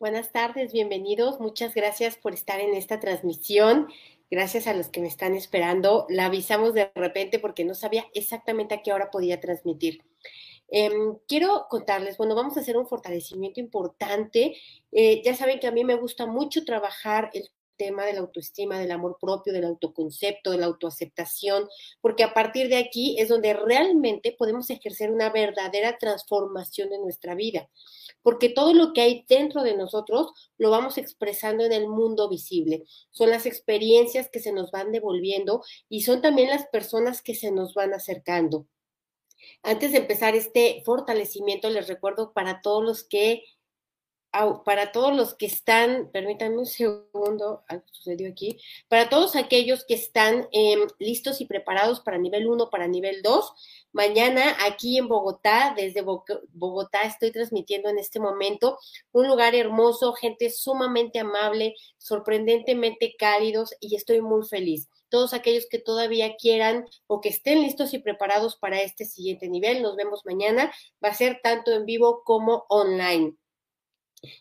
Buenas tardes, bienvenidos. Muchas gracias por estar en esta transmisión. Gracias a los que me están esperando. La avisamos de repente porque no sabía exactamente a qué hora podía transmitir. Em, quiero contarles, bueno, vamos a hacer un fortalecimiento importante. Eh, ya saben que a mí me gusta mucho trabajar el tema de la autoestima, del amor propio, del autoconcepto, de la autoaceptación, porque a partir de aquí es donde realmente podemos ejercer una verdadera transformación en nuestra vida, porque todo lo que hay dentro de nosotros lo vamos expresando en el mundo visible. Son las experiencias que se nos van devolviendo y son también las personas que se nos van acercando. Antes de empezar este fortalecimiento, les recuerdo para todos los que para todos los que están, permítanme un segundo, algo sucedió aquí, para todos aquellos que están em, listos y preparados para nivel 1, para nivel 2, mañana aquí en Bogotá, desde Bogotá estoy transmitiendo en este momento un lugar hermoso, gente sumamente amable, sorprendentemente cálidos y estoy muy feliz. Todos aquellos que todavía quieran o que estén listos y preparados para este siguiente nivel, nos vemos mañana. Va a ser tanto en vivo como online.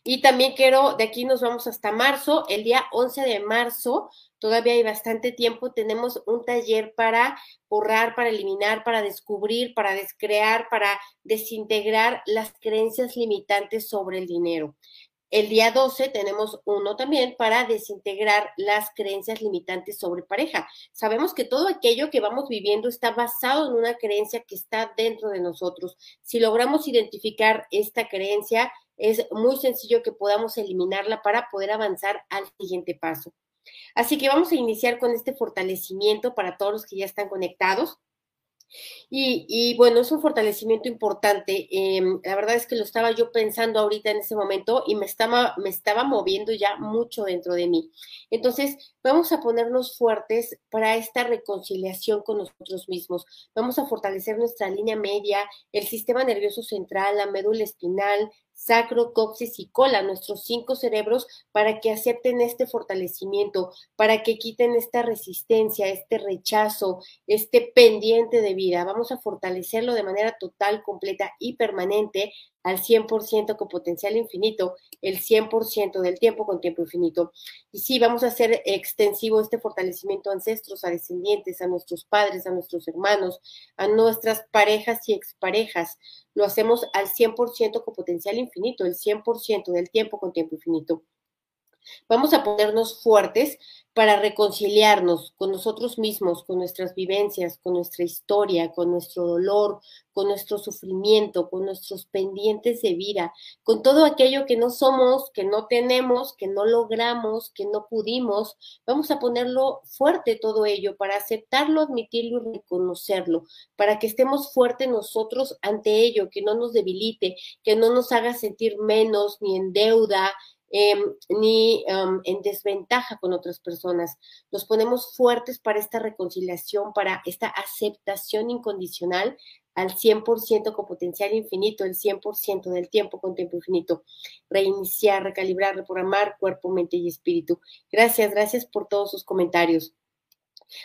Y también quiero, de aquí nos vamos hasta marzo, el día 11 de marzo, todavía hay bastante tiempo, tenemos un taller para borrar, para eliminar, para descubrir, para descrear, para desintegrar las creencias limitantes sobre el dinero. El día 12 tenemos uno también para desintegrar las creencias limitantes sobre pareja. Sabemos que todo aquello que vamos viviendo está basado en una creencia que está dentro de nosotros. Si logramos identificar esta creencia, es muy sencillo que podamos eliminarla para poder avanzar al siguiente paso. Así que vamos a iniciar con este fortalecimiento para todos los que ya están conectados. Y, bueno, es un fortalecimiento importante. Em, la verdad es que lo estaba yo pensando ahorita en ese momento y me estaba, me estaba moviendo ya mucho dentro de mí. Entonces, vamos a ponernos fuertes para esta reconciliación con nosotros mismos. Vamos a fortalecer nuestra línea media, el sistema nervioso central, la médula espinal, sacro, coxis y cola, nuestros cinco cerebros, para que acepten este fortalecimiento, para que quiten esta resistencia, este rechazo, este pendiente de vida. Vamos a fortalecerlo de manera total, completa y permanente al 100% con potencial infinito, el 100% del tiempo con tiempo infinito. Y sí, vamos a hacer extensivo este fortalecimiento a ancestros, a descendientes, a nuestros padres, a nuestros hermanos, a nuestras parejas y exparejas. Lo hacemos al 100% con potencial infinito, el 100% del tiempo con tiempo infinito. Vamos a ponernos fuertes para reconciliarnos con nosotros mismos, con nuestras vivencias, con nuestra historia, con nuestro dolor, con nuestro sufrimiento, con nuestros pendientes de vida, con todo aquello que no somos, que no tenemos, que no logramos, que no pudimos. Vamos a ponerlo fuerte todo ello para aceptarlo, admitirlo y reconocerlo, para que estemos fuertes nosotros ante ello, que no nos debilite, que no nos haga sentir menos ni en deuda, Em, ni em, en desventaja con otras personas. Nos ponemos fuertes para esta reconciliación, para esta aceptación incondicional al 100% con potencial infinito, el 100% del tiempo con tiempo infinito. Reiniciar, recalibrar, reprogramar cuerpo, mente y espíritu. Gracias, gracias por todos sus comentarios.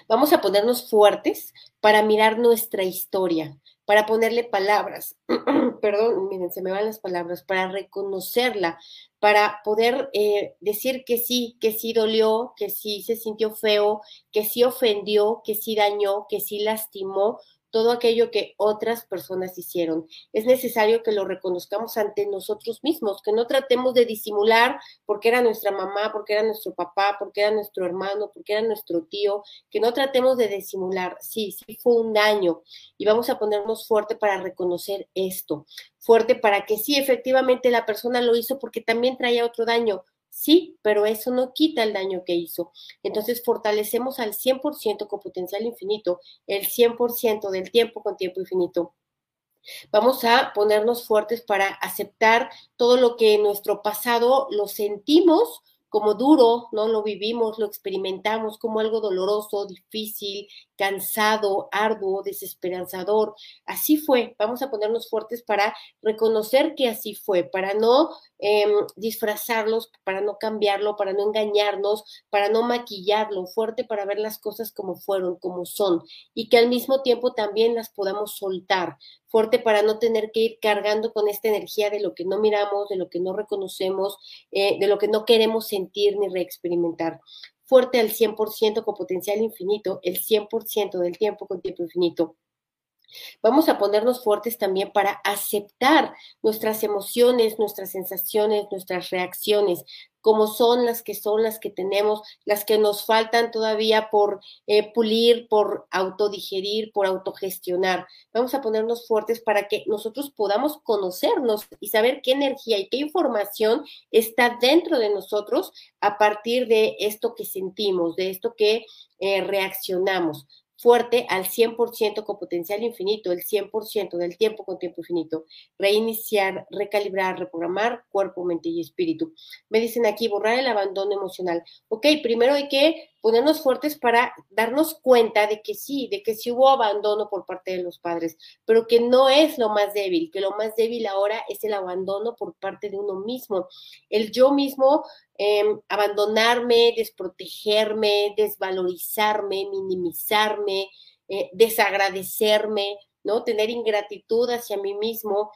Vamos a ponernos fuertes para mirar nuestra historia, para ponerle palabras, perdón, miren, se me van las palabras, para reconocerla, para poder eh, decir que sí, que sí dolió, que sí se sintió feo, que sí ofendió, que sí dañó, que sí lastimó, todo aquello que otras personas hicieron. Es necesario que lo reconozcamos ante nosotros mismos, que no tratemos de disimular porque era nuestra mamá, porque era nuestro papá, porque era nuestro hermano, porque era nuestro tío, que no tratemos de disimular. Sí, sí fue un daño y vamos a ponernos fuerte para reconocer esto, fuerte para que sí, efectivamente la persona lo hizo porque también traía otro daño, Sí, pero eso no quita el daño que hizo. Entonces fortalecemos al 100% con potencial infinito, el 100% del tiempo con tiempo infinito. Vamos a ponernos fuertes para aceptar todo lo que en nuestro pasado lo sentimos como duro, ¿no? Lo vivimos, lo experimentamos como algo doloroso, difícil, cansado, arduo, desesperanzador. Así fue. Vamos a ponernos fuertes para reconocer que así fue, para no eh, disfrazarlos, para no cambiarlo, para no engañarnos, para no maquillarlo, fuerte para ver las cosas como fueron, como son, y que al mismo tiempo también las podamos soltar, fuerte para no tener que ir cargando con esta energía de lo que no miramos, de lo que no reconocemos, eh, de lo que no queremos sentir ni reexperimentar fuerte al 100% con potencial infinito, el 100% del tiempo con tiempo infinito. Vamos a ponernos fuertes también para aceptar nuestras emociones, nuestras sensaciones, nuestras reacciones, como son las que son, las que tenemos, las que nos faltan todavía por eh, pulir, por autodigerir, por autogestionar. Vamos a ponernos fuertes para que nosotros podamos conocernos y saber qué energía y qué información está dentro de nosotros a partir de esto que sentimos, de esto que eh, reaccionamos fuerte al 100% con potencial infinito, el 100% del tiempo con tiempo infinito. Reiniciar, recalibrar, reprogramar cuerpo, mente y espíritu. Me dicen aquí, borrar el abandono emocional. Ok, primero hay que ponernos fuertes para darnos cuenta de que sí, de que sí hubo abandono por parte de los padres, pero que no es lo más débil, que lo más débil ahora es el abandono por parte de uno mismo. El yo mismo em, abandonarme, desprotegerme, desvalorizarme, minimizarme, eh, desagradecerme, ¿no? Tener ingratitud hacia mí mismo,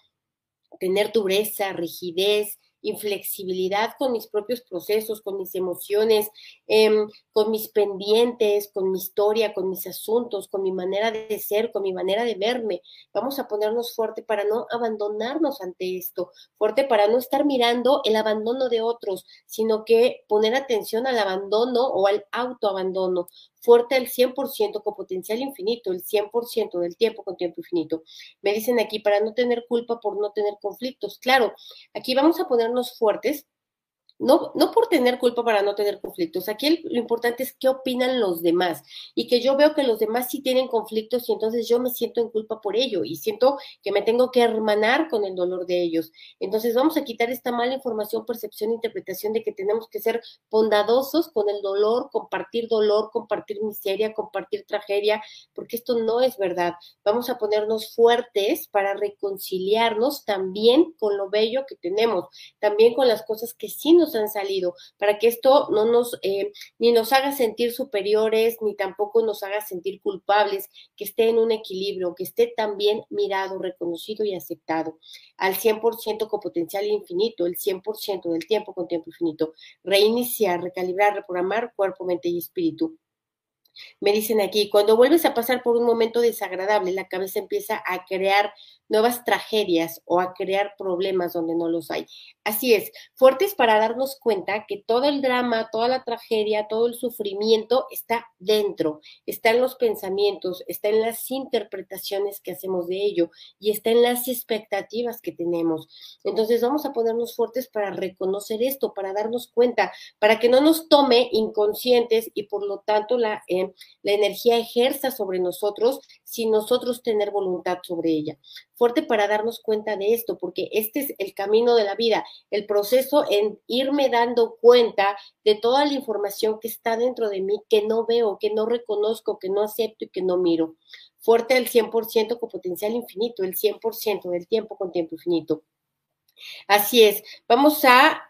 tener dureza, rigidez, inflexibilidad con mis propios procesos, con mis emociones, em, con mis pendientes, con mi historia, con mis asuntos, con mi manera de ser, con mi manera de verme. Vamos a ponernos fuerte para no abandonarnos ante esto, fuerte para no estar mirando el abandono de otros, sino que poner atención al abandono o al autoabandono, fuerte al 100% con potencial infinito, el 100% del tiempo con tiempo infinito. Me dicen aquí para no tener culpa por no tener conflictos. Claro, aquí vamos a ponernos fuertes no, no por tener culpa para no tener conflictos. Aquí lo importante es qué opinan los demás y que yo veo que los demás sí tienen conflictos y entonces yo me siento en culpa por ello y siento que me tengo que hermanar con el dolor de ellos. Entonces vamos a quitar esta mala información, percepción, interpretación de que tenemos que ser bondadosos con el dolor, compartir dolor, compartir miseria, compartir tragedia, porque esto no es verdad. Vamos a ponernos fuertes para reconciliarnos también con lo bello que tenemos, también con las cosas que sí nos han salido, para que esto no nos, eh, ni nos haga sentir superiores, ni tampoco nos haga sentir culpables, que esté en un equilibrio, que esté también mirado, reconocido y aceptado, al 100% con potencial infinito, el 100% del tiempo con tiempo infinito, reiniciar, recalibrar, reprogramar cuerpo, mente y espíritu. Me dicen aquí, cuando vuelves a pasar por un momento desagradable, la cabeza empieza a crear nuevas tragedias o a crear problemas donde no los hay. Así es, fuertes para darnos cuenta que todo el drama, toda la tragedia, todo el sufrimiento está dentro, está en los pensamientos, está en las interpretaciones que hacemos de ello y está en las expectativas que tenemos. Entonces vamos a ponernos fuertes para reconocer esto, para darnos cuenta, para que no nos tome inconscientes y por lo tanto la, eh, la energía ejerza sobre nosotros sin nosotros tener voluntad sobre ella fuerte para darnos cuenta de esto, porque este es el camino de la vida, el proceso en irme dando cuenta de toda la información que está dentro de mí, que no veo, que no reconozco, que no acepto y que no miro. Fuerte al 100% con potencial infinito, el 100% del tiempo con tiempo infinito. Así es, vamos a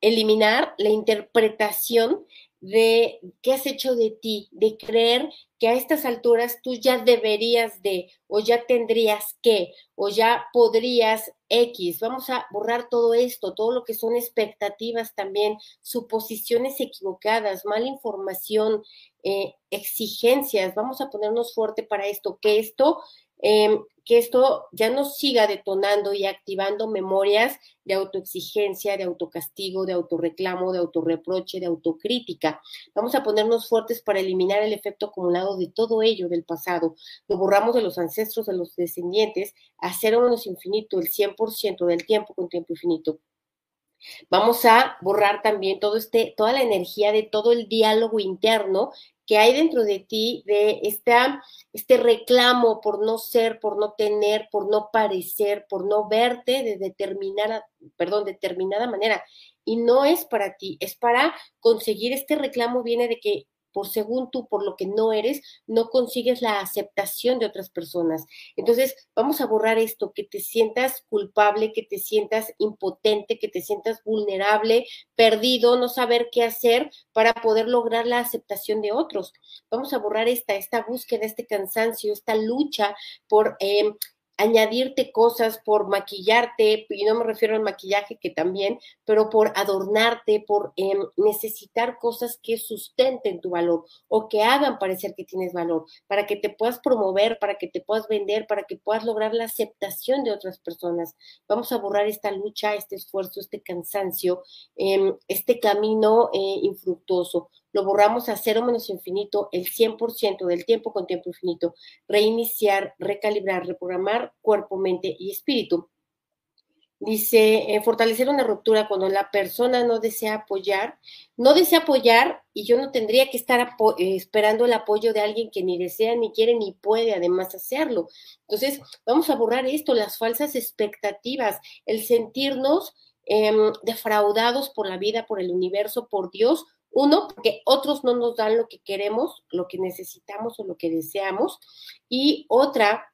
eliminar la interpretación de qué has hecho de ti, de creer que a estas alturas tú ya deberías de, o ya tendrías que, o ya podrías X. Vamos a borrar todo esto, todo lo que son expectativas también, suposiciones equivocadas, mala información, eh, exigencias. Vamos a ponernos fuerte para esto, que esto Em, que esto ya no siga detonando y activando memorias de autoexigencia, de autocastigo, de autorreclamo, de autorreproche, de autocrítica. Vamos a ponernos fuertes para eliminar el efecto acumulado de todo ello del pasado. Lo borramos de los ancestros, de los descendientes, a cero menos infinito, el 100% del tiempo con tiempo infinito. Vamos a borrar también todo este, toda la energía de todo el diálogo interno que hay dentro de ti de esta, este reclamo por no ser, por no tener, por no parecer, por no verte de determinada, perdón, determinada manera. Y no es para ti, es para conseguir este reclamo viene de que por según tú, por lo que no eres, no consigues la aceptación de otras personas. Entonces, vamos a borrar esto, que te sientas culpable, que te sientas impotente, que te sientas vulnerable, perdido, no saber qué hacer para poder lograr la aceptación de otros. Vamos a borrar esta, esta búsqueda, este cansancio, esta lucha por eh, añadirte cosas, por maquillarte, y no me refiero al maquillaje que también, pero por adornarte, por em, necesitar cosas que sustenten tu valor o que hagan parecer que tienes valor, para que te puedas promover, para que te puedas vender, para que puedas lograr la aceptación de otras personas. Vamos a borrar esta lucha, este esfuerzo, este cansancio, em, este camino eh, infructuoso lo borramos a cero menos infinito el 100% del tiempo con tiempo infinito, reiniciar, recalibrar, reprogramar cuerpo, mente y espíritu. Dice, eh, fortalecer una ruptura cuando la persona no desea apoyar, no desea apoyar y yo no tendría que estar eh, esperando el apoyo de alguien que ni desea, ni quiere, ni puede además hacerlo. Entonces, vamos a borrar esto, las falsas expectativas, el sentirnos em, defraudados por la vida, por el universo, por Dios, uno, porque otros no nos dan lo que queremos, lo que necesitamos o lo que deseamos. Y otra,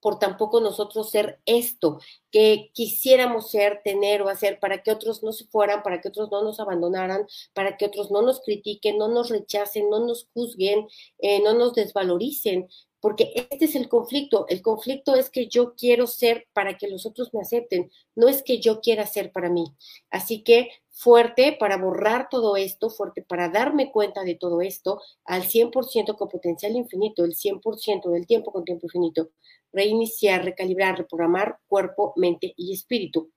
por tampoco nosotros ser esto que quisiéramos ser, tener o hacer para que otros no se fueran, para que otros no nos abandonaran, para que otros no nos critiquen, no nos rechacen, no nos juzguen, eh, no nos desvaloricen porque este es el conflicto. El conflicto es que yo quiero ser para que los otros me acepten, no es que yo quiera ser para mí. Así que fuerte para borrar todo esto, fuerte para darme cuenta de todo esto al 100% con potencial infinito, el 100% del tiempo con tiempo infinito. Reiniciar, recalibrar, reprogramar cuerpo, mente y espíritu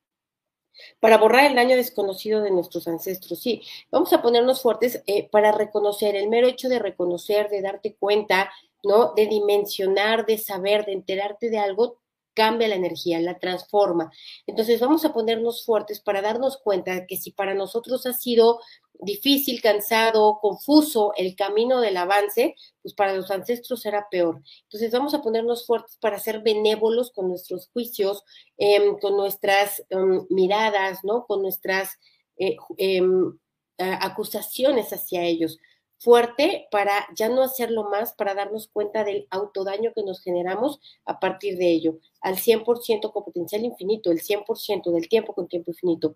para borrar el daño desconocido de nuestros ancestros. Sí, vamos a ponernos fuertes eh, para reconocer, el mero hecho de reconocer, de darte cuenta, ¿no? De dimensionar, de saber, de enterarte de algo, cambia la energía, la transforma. Entonces vamos a ponernos fuertes para darnos cuenta que si para nosotros ha sido difícil, cansado, confuso el camino del avance, pues para los ancestros será peor. Entonces vamos a ponernos fuertes para ser benévolos con nuestros juicios, em, con nuestras em, miradas, ¿no? Con nuestras eh, em, acusaciones hacia ellos fuerte para ya no hacerlo más, para darnos cuenta del autodaño que nos generamos a partir de ello, al 100% con potencial infinito, el 100% del tiempo con tiempo infinito.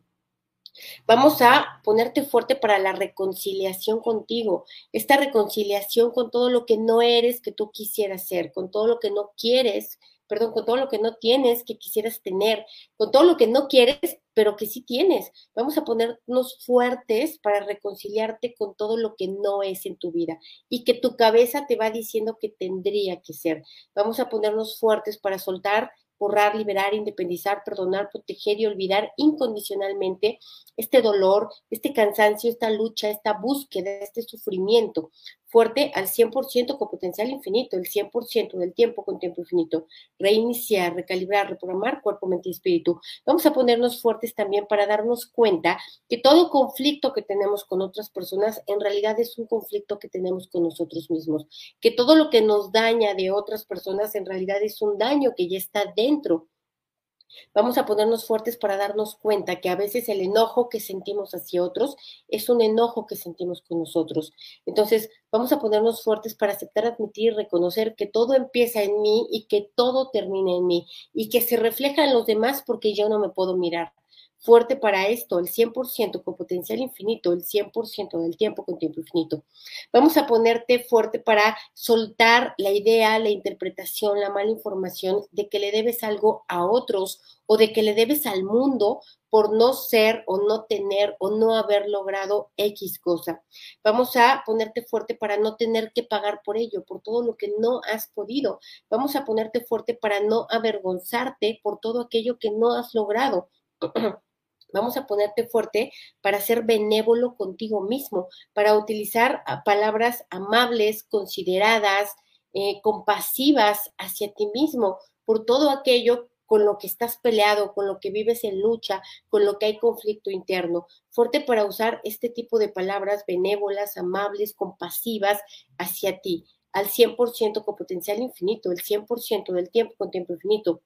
Vamos a ponerte fuerte para la reconciliación contigo, esta reconciliación con todo lo que no eres que tú quisieras ser, con todo lo que no quieres perdón, con todo lo que no tienes, que quisieras tener, con todo lo que no quieres, pero que sí tienes. Vamos a ponernos fuertes para reconciliarte con todo lo que no es en tu vida y que tu cabeza te va diciendo que tendría que ser. Vamos a ponernos fuertes para soltar borrar, liberar, independizar, perdonar, proteger y olvidar incondicionalmente este dolor, este cansancio, esta lucha, esta búsqueda, este sufrimiento fuerte al 100% con potencial infinito, el 100% del tiempo con tiempo infinito. Reiniciar, recalibrar, reprogramar cuerpo, mente y espíritu. Vamos a ponernos fuertes también para darnos cuenta que todo conflicto que tenemos con otras personas en realidad es un conflicto que tenemos con nosotros mismos, que todo lo que nos daña de otras personas en realidad es un daño que ya está dentro Vamos a ponernos fuertes para darnos cuenta que a veces el enojo que sentimos hacia otros es un enojo que sentimos con nosotros. Entonces, vamos a ponernos fuertes para aceptar, admitir, reconocer que todo empieza en mí y que todo termina en mí y que se refleja en los demás porque yo no me puedo mirar fuerte para esto, el 100% con potencial infinito, el 100% del tiempo con tiempo infinito. Vamos a ponerte fuerte para soltar la idea, la interpretación, la mala información de que le debes algo a otros o de que le debes al mundo por no ser o no tener o no haber logrado X cosa. Vamos a ponerte fuerte para no tener que pagar por ello, por todo lo que no has podido. Vamos a ponerte fuerte para no avergonzarte por todo aquello que no has logrado. Vamos a ponerte fuerte para ser benévolo contigo mismo, para utilizar palabras amables, consideradas, eh, compasivas hacia ti mismo, por todo aquello con lo que estás peleado, con lo que vives en lucha, con lo que hay conflicto interno. Fuerte para usar este tipo de palabras benévolas, amables, compasivas hacia ti, al 100% con potencial infinito, el 100% del tiempo con tiempo infinito.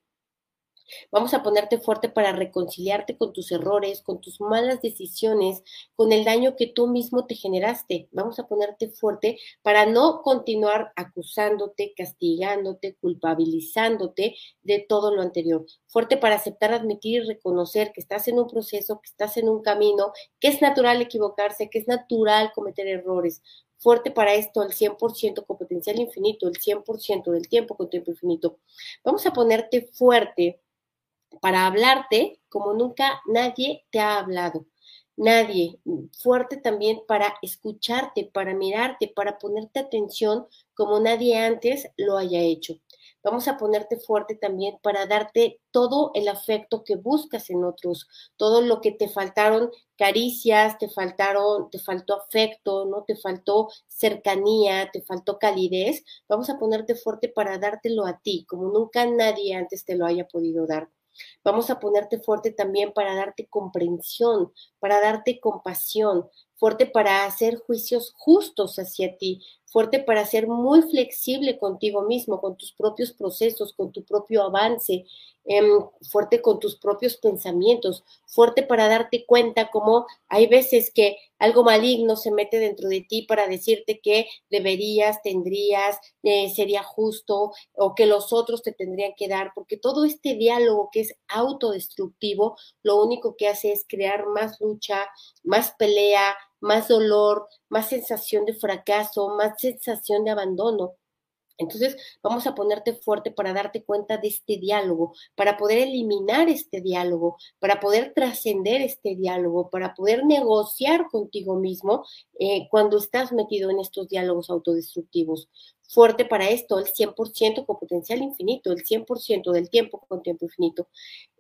Vamos a ponerte fuerte para reconciliarte con tus errores, con tus malas decisiones, con el daño que tú mismo te generaste. Vamos a ponerte fuerte para no continuar acusándote, castigándote, culpabilizándote de todo lo anterior. Fuerte para aceptar, admitir y reconocer que estás en un proceso, que estás en un camino, que es natural equivocarse, que es natural cometer errores fuerte para esto, el 100% con potencial infinito, el 100% del tiempo con tiempo infinito. Vamos a ponerte fuerte para hablarte como nunca nadie te ha hablado. Nadie. Fuerte también para escucharte, para mirarte, para ponerte atención como nadie antes lo haya hecho. Vamos a ponerte fuerte también para darte todo el afecto que buscas en otros, todo lo que te faltaron caricias, te faltaron, te faltó afecto, ¿no? Te faltó cercanía, te faltó calidez. Vamos a ponerte fuerte para dártelo a ti, como nunca nadie antes te lo haya podido dar. Vamos a ponerte fuerte también para darte comprensión, para darte compasión, fuerte para hacer juicios justos hacia ti, fuerte para ser muy flexible contigo mismo, con tus propios procesos, con tu propio avance, em, fuerte con tus propios pensamientos, fuerte para darte cuenta como hay veces que algo maligno se mete dentro de ti para decirte que deberías, tendrías, eh, sería justo o que los otros te tendrían que dar, porque todo este diálogo que es autodestructivo, lo único que hace es crear más lucha, más pelea, más dolor, más sensación de fracaso, más sensación de abandono. Entonces, vamos a ponerte fuerte para darte cuenta de este diálogo, para poder eliminar este diálogo, para poder trascender este diálogo, para poder negociar contigo mismo eh, cuando estás metido en estos diálogos autodestructivos. Fuerte para esto, el 100% con potencial infinito, el 100% del tiempo con tiempo infinito.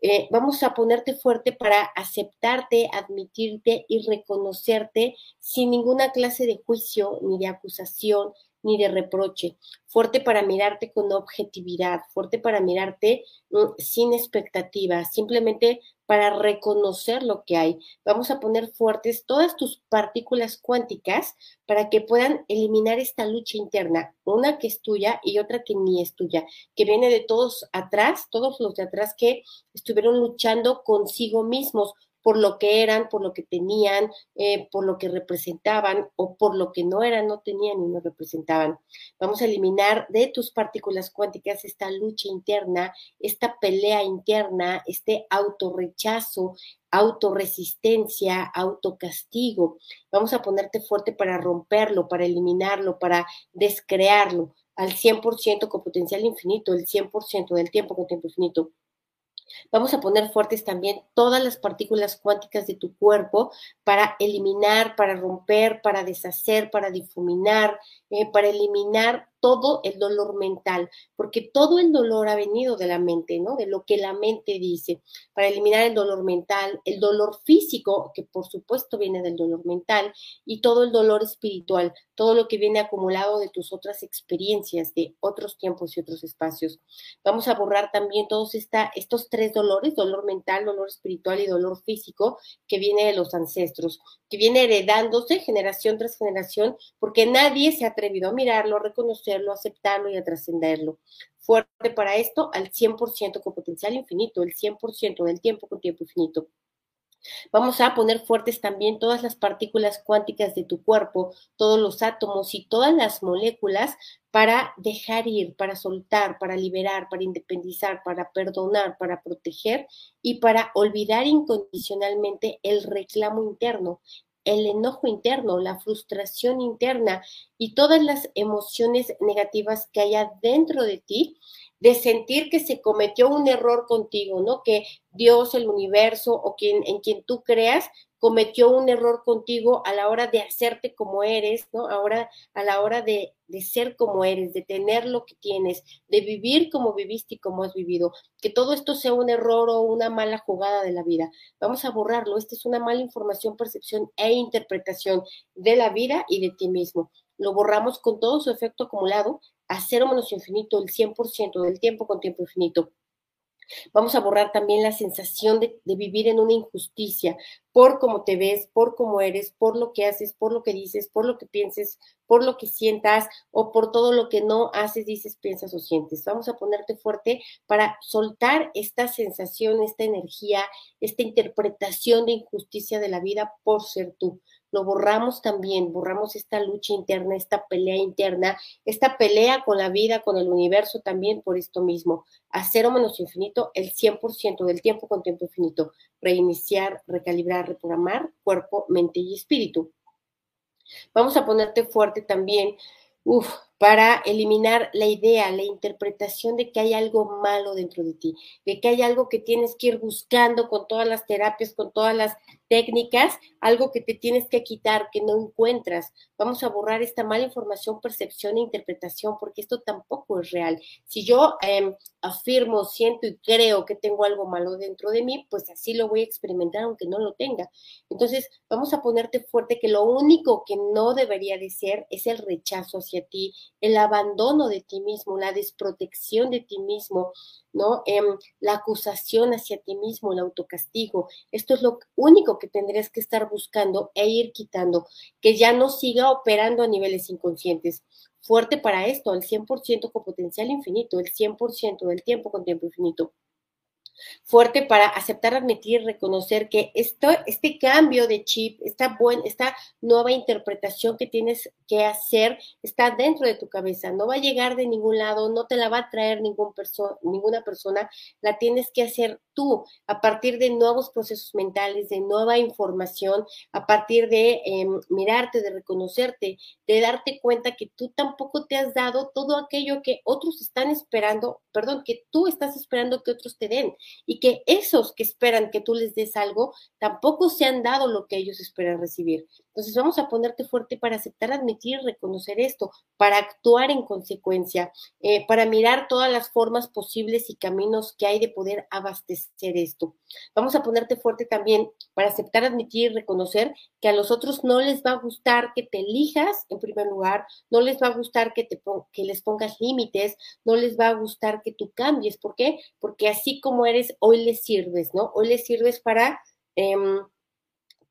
Eh, vamos a ponerte fuerte para aceptarte, admitirte y reconocerte sin ninguna clase de juicio ni de acusación, ni de reproche, fuerte para mirarte con objetividad, fuerte para mirarte mm, sin expectativas, simplemente para reconocer lo que hay. Vamos a poner fuertes todas tus partículas cuánticas para que puedan eliminar esta lucha interna, una que es tuya y otra que ni es tuya, que viene de todos atrás, todos los de atrás que estuvieron luchando consigo mismos por lo que eran, por lo que tenían, eh, por lo que representaban o por lo que no eran, no tenían y no representaban. Vamos a eliminar de tus partículas cuánticas esta lucha interna, esta pelea interna, este autorrechazo, autorresistencia, autocastigo. Vamos a ponerte fuerte para romperlo, para eliminarlo, para descrearlo al 100% con potencial infinito, el 100% del tiempo con tiempo infinito. Vamos a poner fuertes también todas las partículas cuánticas de tu cuerpo para eliminar, para romper, para deshacer, para difuminar, eh, para eliminar todo el dolor mental, porque todo el dolor ha venido de la mente, ¿no? De lo que la mente dice, para eliminar el dolor mental, el dolor físico, que por supuesto viene del dolor mental, y todo el dolor espiritual, todo lo que viene acumulado de tus otras experiencias, de otros tiempos y otros espacios. Vamos a borrar también todos estos tres dolores, dolor mental, dolor espiritual y dolor físico, que viene de los ancestros, que viene heredándose generación tras generación, porque nadie se ha atrevido a mirarlo, a reconocerlo, aceptarlo y a trascenderlo. Fuerte para esto al 100% con potencial infinito, el 100% del tiempo con tiempo infinito. Vamos a poner fuertes también todas las partículas cuánticas de tu cuerpo, todos los átomos y todas las moléculas para dejar ir, para soltar, para liberar, para independizar, para perdonar, para proteger y para olvidar incondicionalmente el reclamo interno, el enojo interno, la frustración interna y todas las emociones negativas que haya dentro de ti, de sentir que se cometió un error contigo, ¿no? Que Dios, el universo o quien en quien tú creas cometió un error contigo a la hora de hacerte como eres, ¿no? Ahora, a la hora de, de, ser como eres, de tener lo que tienes, de vivir como viviste y como has vivido. Que todo esto sea un error o una mala jugada de la vida. Vamos a borrarlo. Esta es una mala información, percepción e interpretación de la vida y de ti mismo. Lo borramos con todo su efecto acumulado a cero menos infinito, el 100% del tiempo con tiempo infinito Vamos a borrar también la sensación de, vivir en una injusticia por cómo te ves, por cómo eres, por lo que haces, por lo que dices, por lo que pienses, por lo que sientas o por todo lo que no haces, dices, piensas o sientes. Vamos a ponerte fuerte para soltar esta sensación, esta energía, esta interpretación de injusticia de la vida por ser tú lo borramos también, borramos esta lucha interna, esta pelea interna, esta pelea con la vida, con el universo también por esto mismo. A cero menos infinito, el 100% del tiempo con tiempo infinito. Reiniciar, recalibrar, reprogramar cuerpo, mente y espíritu. Vamos a ponerte fuerte también uf, para eliminar la idea, la interpretación de que hay algo malo dentro de ti, de que hay algo que tienes que ir buscando con todas las terapias, con todas las técnicas, algo que te tienes que quitar, que no encuentras. Vamos a borrar esta mala información, percepción e interpretación, porque esto tampoco es real. Si yo em, afirmo, siento y creo que tengo algo malo dentro de mí, pues así lo voy a experimentar aunque no lo tenga. Entonces, vamos a ponerte fuerte que lo único que no debería de ser es el rechazo hacia ti, el abandono de ti mismo, la desprotección de ti mismo, ¿no? Em, la acusación hacia ti mismo, el autocastigo. Esto es lo único que tendrías que estar buscando e ir quitando, que ya no siga operando a niveles inconscientes. Fuerte para esto, el 100% con potencial infinito, el 100% del tiempo con tiempo infinito fuerte para aceptar, admitir, reconocer que esto, este cambio de chip, esta, buen, esta nueva interpretación que tienes que hacer está dentro de tu cabeza, no va a llegar de ningún lado, no te la va a traer ningún ninguna persona, la tienes que hacer tú a partir de nuevos procesos mentales, de nueva información, a partir de em, mirarte, de reconocerte, de darte cuenta que tú tampoco te has dado todo aquello que otros están esperando, perdón, que tú estás esperando que otros te den y que esos que esperan que tú les des algo tampoco se han dado lo que ellos esperan recibir. Entonces vamos a ponerte fuerte para aceptar, admitir, reconocer esto, para actuar en consecuencia, eh, para mirar todas las formas posibles y caminos que hay de poder abastecer esto. Vamos a ponerte fuerte también para aceptar, admitir y reconocer que a los otros no les va a gustar que te elijas en primer lugar, no les va a gustar que, te, que les pongas límites, no les va a gustar que tú cambies. ¿Por qué? Porque así como eres, hoy les sirves, ¿no? Hoy les sirves para... Em,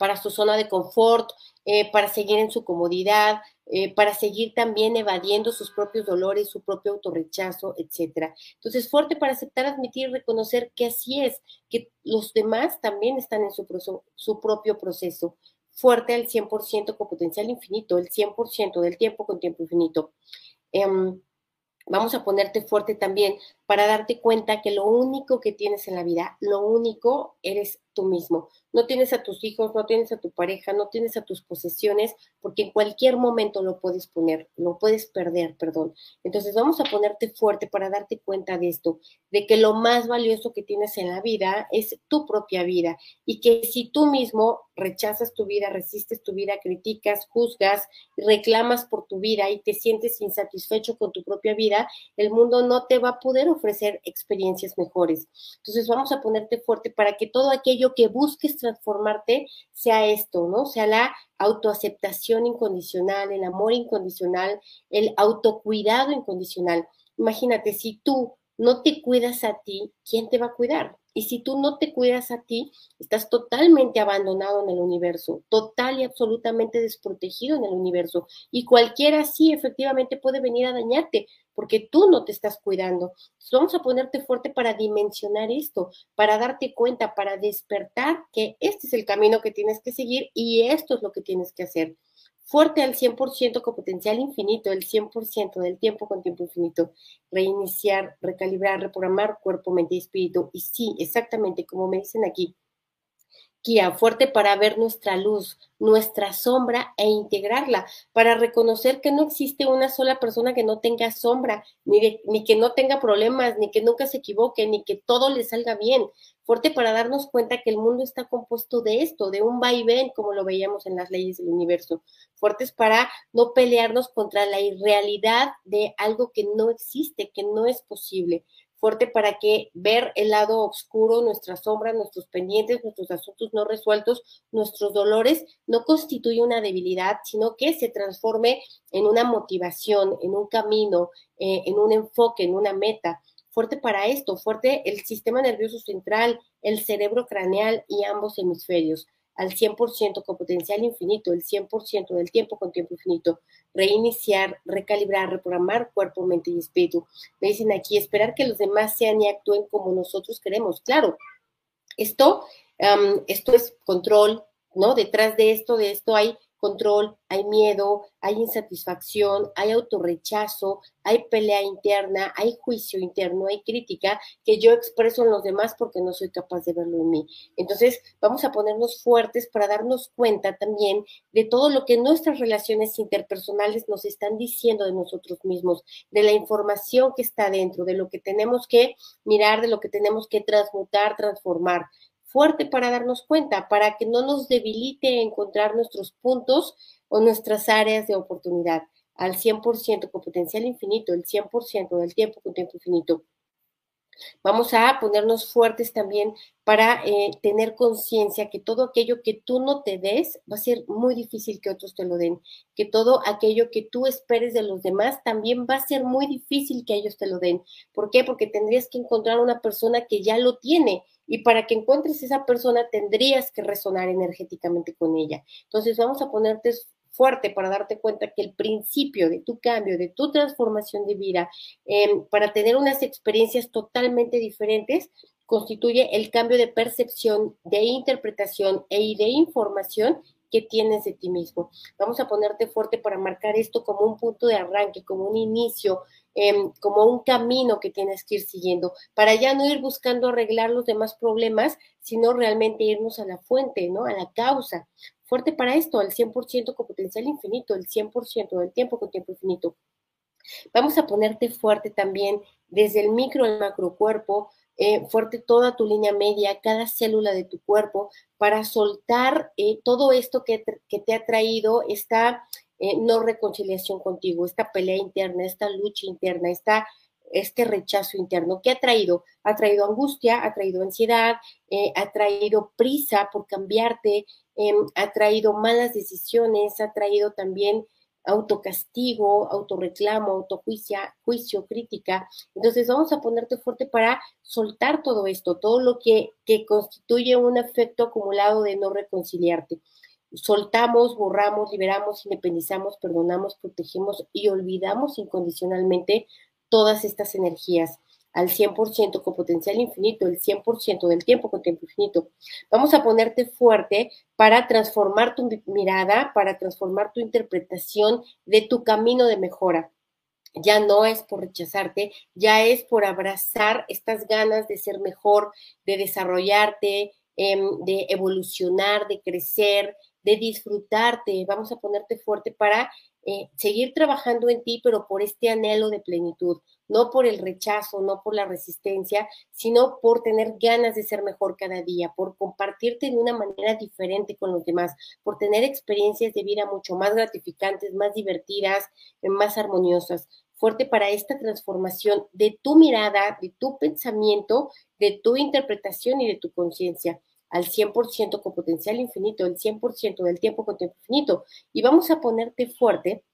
para su zona de confort, eh, para seguir en su comodidad, eh, para seguir también evadiendo sus propios dolores, su propio autorrechazo, etcétera. Entonces, fuerte para aceptar, admitir reconocer que así es, que los demás también están en su, su propio proceso. Fuerte al 100% con potencial infinito, el 100% del tiempo con tiempo infinito. Em, vamos a ponerte fuerte también para darte cuenta que lo único que tienes en la vida, lo único eres tú mismo no tienes a tus hijos, no tienes a tu pareja, no tienes a tus posesiones, porque en cualquier momento lo puedes poner, lo puedes perder, perdón. Entonces vamos a ponerte fuerte para darte cuenta de esto, de que lo más valioso que tienes en la vida es tu propia vida y que si tú mismo rechazas tu vida, resistes tu vida, criticas, juzgas, reclamas por tu vida y te sientes insatisfecho con tu propia vida, el mundo no te va a poder ofrecer experiencias mejores. Entonces vamos a ponerte fuerte para que todo aquello que busques transformarte sea esto, ¿no? Sea la autoaceptación incondicional, el amor incondicional, el autocuidado incondicional. Imagínate, si tú no te cuidas a ti, ¿quién te va a cuidar? Y si tú no te cuidas a ti, estás totalmente abandonado en el universo, total y absolutamente desprotegido en el universo. Y cualquiera sí efectivamente puede venir a dañarte porque tú no te estás cuidando. vamos a ponerte fuerte para dimensionar esto, para darte cuenta, para despertar que este es el camino que tienes que seguir y esto es lo que tienes que hacer fuerte al 100% con potencial infinito, el 100% del tiempo con tiempo infinito, reiniciar, recalibrar, reprogramar cuerpo, mente y espíritu. Y sí, exactamente como me dicen aquí, Fuerte para ver nuestra luz, nuestra sombra e integrarla, para reconocer que no existe una sola persona que no tenga sombra, ni, ni que no tenga problemas, ni que nunca se equivoque, ni que todo le salga bien. Fuerte para darnos cuenta que el mundo está compuesto de esto, de un vaivén, como lo veíamos en las leyes del universo. Fuertes para no pelearnos contra la irrealidad de algo que no existe, que no es posible fuerte para que ver el lado oscuro, nuestras sombras, nuestros pendientes, nuestros asuntos no resueltos, nuestros dolores, no constituye una debilidad, sino que se transforme en una motivación, en un camino, eh, en un enfoque, en una meta. Fuerte para esto, fuerte el sistema nervioso central, el cerebro craneal y ambos hemisferios al 100% con potencial infinito, el 100% del tiempo con tiempo infinito, reiniciar, recalibrar, reprogramar cuerpo, mente y espíritu. Me dicen aquí, esperar que los demás sean y actúen como nosotros queremos. Claro, esto, esto es control, ¿no? Detrás de esto, de esto hay control, hay miedo, hay insatisfacción, hay autorrechazo, hay pelea interna, hay juicio interno, hay crítica que yo expreso en los demás porque no soy capaz de verlo en mí. Entonces, vamos a ponernos fuertes para darnos cuenta también de todo lo que nuestras relaciones interpersonales nos están diciendo de nosotros mismos, de la información que está dentro, de lo que tenemos que mirar, de lo que tenemos que transmutar, transformar fuerte para darnos cuenta, para que no nos debilite encontrar nuestros puntos o nuestras áreas de oportunidad al 100% con potencial infinito, el 100% del tiempo con tiempo infinito. Vamos a ponernos fuertes también para eh, tener conciencia que todo aquello que tú no te des va a ser muy difícil que otros te lo den, que todo aquello que tú esperes de los demás también va a ser muy difícil que ellos te lo den. ¿Por qué? Porque tendrías que encontrar una persona que ya lo tiene y para que encuentres esa persona tendrías que resonar energéticamente con ella. Entonces vamos a ponerte fuerte para darte cuenta que el principio de tu cambio, de tu transformación de vida, em, para tener unas experiencias totalmente diferentes, constituye el cambio de percepción, de interpretación e de información que tienes de ti mismo. Vamos a ponerte fuerte para marcar esto como un punto de arranque, como un inicio, em, como un camino que tienes que ir siguiendo, para ya no ir buscando arreglar los demás problemas, sino realmente irnos a la fuente, ¿no? A la causa fuerte para esto, al 100% con potencial infinito, el 100% del tiempo con tiempo infinito. Vamos a ponerte fuerte también desde el micro al macro cuerpo, eh, fuerte toda tu línea media, cada célula de tu cuerpo, para soltar eh, todo esto que, te ha traído esta eh, no reconciliación contigo, esta pelea interna, esta lucha interna, esta este rechazo interno. ¿Qué ha traído? Ha traído angustia, ha traído ansiedad, ha traído prisa por cambiarte, Em, ha traído malas decisiones, ha traído también autocastigo, autorreclamo, autojuicio, juicio, crítica. Entonces vamos a ponerte fuerte para soltar todo esto, todo lo que, que constituye un efecto acumulado de no reconciliarte. Soltamos, borramos, liberamos, independizamos, perdonamos, protegemos y olvidamos incondicionalmente todas estas energías al 100% con potencial infinito, el 100% del tiempo con tiempo infinito. Vamos a ponerte fuerte para transformar tu mirada, para transformar tu interpretación de tu camino de mejora. Ya no es por rechazarte, ya es por abrazar estas ganas de ser mejor, de desarrollarte, em, de evolucionar, de crecer, de disfrutarte. Vamos a ponerte fuerte para eh, seguir trabajando en ti, pero por este anhelo de plenitud, no por el rechazo, no por la resistencia, sino por tener ganas de ser mejor cada día, por compartirte de una manera diferente con los demás, por tener experiencias de vida mucho más gratificantes, más divertidas, más armoniosas. Fuerte para esta transformación de tu mirada, de tu pensamiento, de tu interpretación y de tu conciencia al 100% con potencial infinito, el 100% del tiempo con tiempo infinito. Y vamos a ponerte fuerte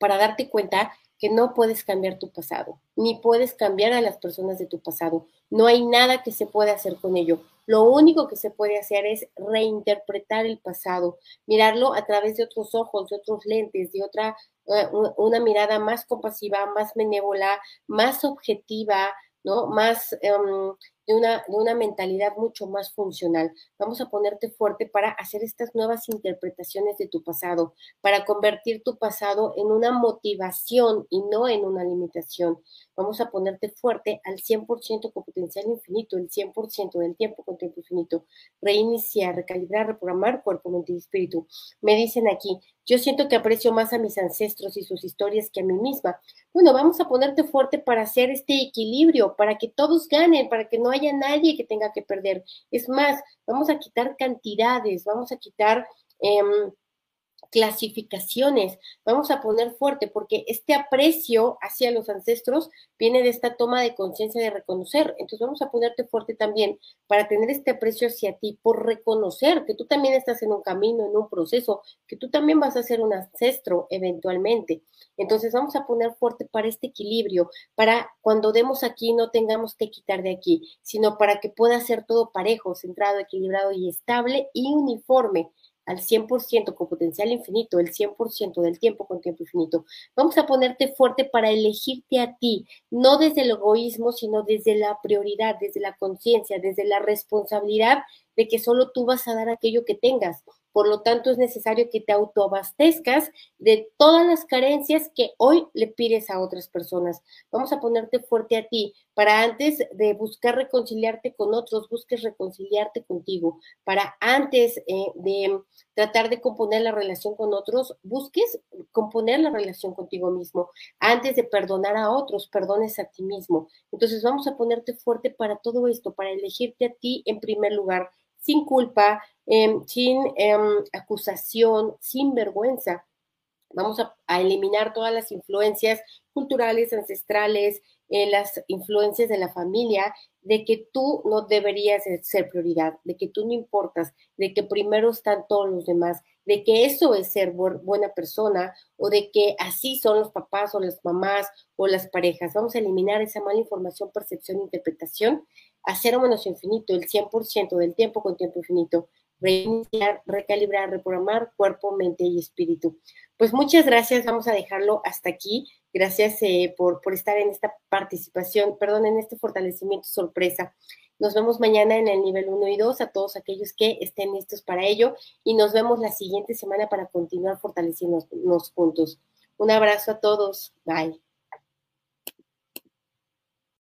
para darte cuenta que no puedes cambiar tu pasado, ni puedes cambiar a las personas de tu pasado. No hay nada que se pueda hacer con ello. Lo único que se puede hacer es reinterpretar el pasado, mirarlo a través de otros ojos, de otros lentes, de otra, eh, una mirada más compasiva, más benévola, más objetiva, ¿no? Más em, de una, de una mentalidad mucho más funcional. Vamos a ponerte fuerte para hacer estas nuevas interpretaciones de tu pasado, para convertir tu pasado en una motivación y no en una limitación. Vamos a ponerte fuerte al 100% con potencial infinito, el 100% del tiempo con tiempo infinito. Reiniciar, recalibrar, reprogramar cuerpo, mente y espíritu. Me dicen aquí, yo siento que aprecio más a mis ancestros y sus historias que a mí misma. Bueno, vamos a ponerte fuerte para hacer este equilibrio, para que todos ganen, para que no haya nadie que tenga que perder. Es más, vamos a quitar cantidades, vamos a quitar... Em, clasificaciones. Vamos a poner fuerte porque este aprecio hacia los ancestros viene de esta toma de conciencia de reconocer. Entonces vamos a ponerte fuerte también para tener este aprecio hacia ti, por reconocer que tú también estás en un camino, en un proceso, que tú también vas a ser un ancestro eventualmente. Entonces vamos a poner fuerte para este equilibrio, para cuando demos aquí no tengamos que quitar de aquí, sino para que pueda ser todo parejo, centrado, equilibrado y estable y uniforme al 100% con potencial infinito, el 100% del tiempo con tiempo infinito. Vamos a ponerte fuerte para elegirte a ti, no desde el egoísmo, sino desde la prioridad, desde la conciencia, desde la responsabilidad de que solo tú vas a dar aquello que tengas. Por lo tanto, es necesario que te autoabastezcas de todas las carencias que hoy le pides a otras personas. Vamos a ponerte fuerte a ti para antes de buscar reconciliarte con otros, busques reconciliarte contigo. Para antes eh, de tratar de componer la relación con otros, busques componer la relación contigo mismo. Antes de perdonar a otros, perdones a ti mismo. Entonces vamos a ponerte fuerte para todo esto, para elegirte a ti en primer lugar sin culpa, em, sin em, acusación, sin vergüenza. Vamos a, eliminar todas las influencias culturales, ancestrales, eh, las influencias de la familia, de que tú no deberías ser prioridad, de que tú no importas, de que primero están todos los demás, de que eso es ser buena persona o de que así son los papás o las mamás o las parejas. Vamos a eliminar esa mala información, percepción, interpretación a cero menos infinito, el 100% del tiempo con tiempo infinito, reiniciar, recalibrar, reprogramar cuerpo, mente y espíritu. Pues muchas gracias, vamos a dejarlo hasta aquí. Gracias eh, por, por estar en esta participación, perdón, en este fortalecimiento sorpresa. Nos vemos mañana en el nivel 1 y 2 a todos aquellos que estén listos para ello y nos vemos la siguiente semana para continuar fortaleciéndonos juntos. Un abrazo a todos. Bye.